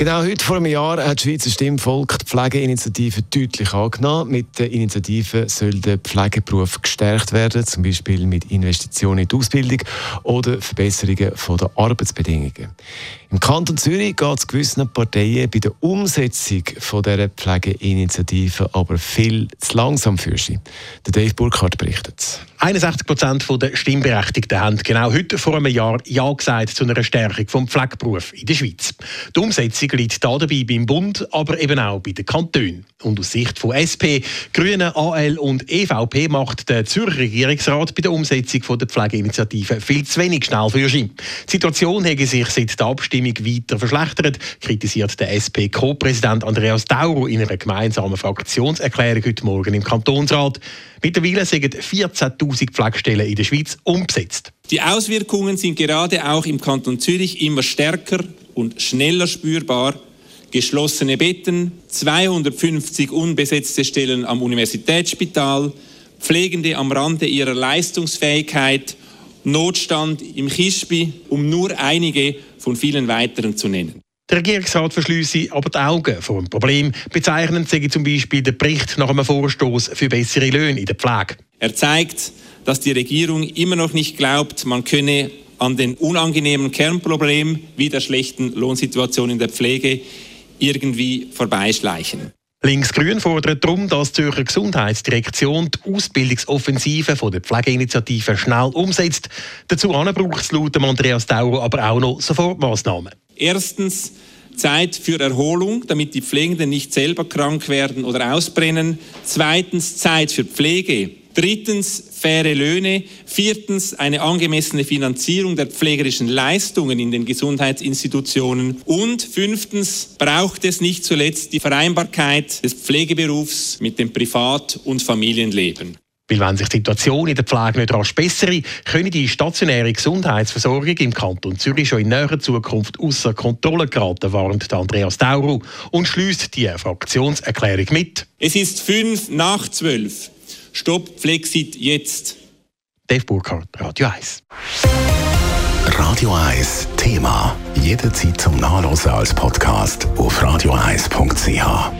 Genau heute vor einem Jahr hat die Schweizer Stimmvolk die Pflegeinitiative deutlich angenommen. Mit der Initiative soll der Pflegeberuf gestärkt werden, zum Beispiel mit Investitionen in die Ausbildung oder Verbesserungen der Arbeitsbedingungen. Im Kanton Zürich geht es gewissen Parteien bei der Umsetzung von dieser Pflegeinitiative aber viel zu langsam für sie. Der Dave Burkhardt berichtet. 61 Prozent der Stimmberechtigten haben genau heute vor einem Jahr Ja gesagt zu einer Stärkung des Pflegeberufs in der Schweiz. Die Umsetzung liegt da dabei beim Bund, aber eben auch bei den Kantonen. Und aus Sicht von SP, Grünen, AL und EVP macht der Zürcher Regierungsrat bei der Umsetzung der Pflegeinitiative viel zu wenig schnell für sie. Die Situation hat sich seit der Abstimmung Abstimmung weiter verschlechtert, kritisiert der SP-Co-Präsident Andreas Dauro in einer gemeinsamen Fraktionserklärung heute Morgen im Kantonsrat. Mittlerweile sind 14.000 Pflegestellen in der Schweiz umgesetzt. Die Auswirkungen sind gerade auch im Kanton Zürich immer stärker und schneller spürbar geschlossene Betten, 250 unbesetzte Stellen am Universitätsspital, Pflegende am Rande ihrer Leistungsfähigkeit, Notstand im Kispi, um nur einige von vielen weiteren zu nennen. Der Regierungsrat verschließe aber die Augen vor dem Problem. Bezeichnend sei zum Beispiel der Bericht nach einem Vorstoß für bessere Löhne in der Pflege. Er zeigt, dass die Regierung immer noch nicht glaubt, man könne an den unangenehmen Kernproblemen wie der schlechten Lohnsituation in der Pflege irgendwie vorbeischleichen. Linksgrün fordert darum, dass die Zürcher Gesundheitsdirektion die Ausbildungsoffensive von der Pflegeinitiative schnell umsetzt. Dazu braucht es laut Andreas Dauer aber auch noch Sofortmaßnahmen. Erstens Zeit für Erholung, damit die Pflegenden nicht selber krank werden oder ausbrennen. Zweitens Zeit für Pflege Drittens faire Löhne. Viertens eine angemessene Finanzierung der pflegerischen Leistungen in den Gesundheitsinstitutionen. Und fünftens braucht es nicht zuletzt die Vereinbarkeit des Pflegeberufs mit dem Privat- und Familienleben. Weil wenn sich die Situation in der Pflege nicht rasch bessere, können die stationäre Gesundheitsversorgung im Kanton Zürich schon in näherer Zukunft außer Kontrolle geraten, warnt Andreas Dauru und schließt die Fraktionserklärung mit. Es ist fünf nach zwölf. Stopp Flexit jetzt. Dave Burkhardt, Radio 1. Radio 1 Thema. Jederzeit zum Nachlesen als Podcast auf radio1.ch.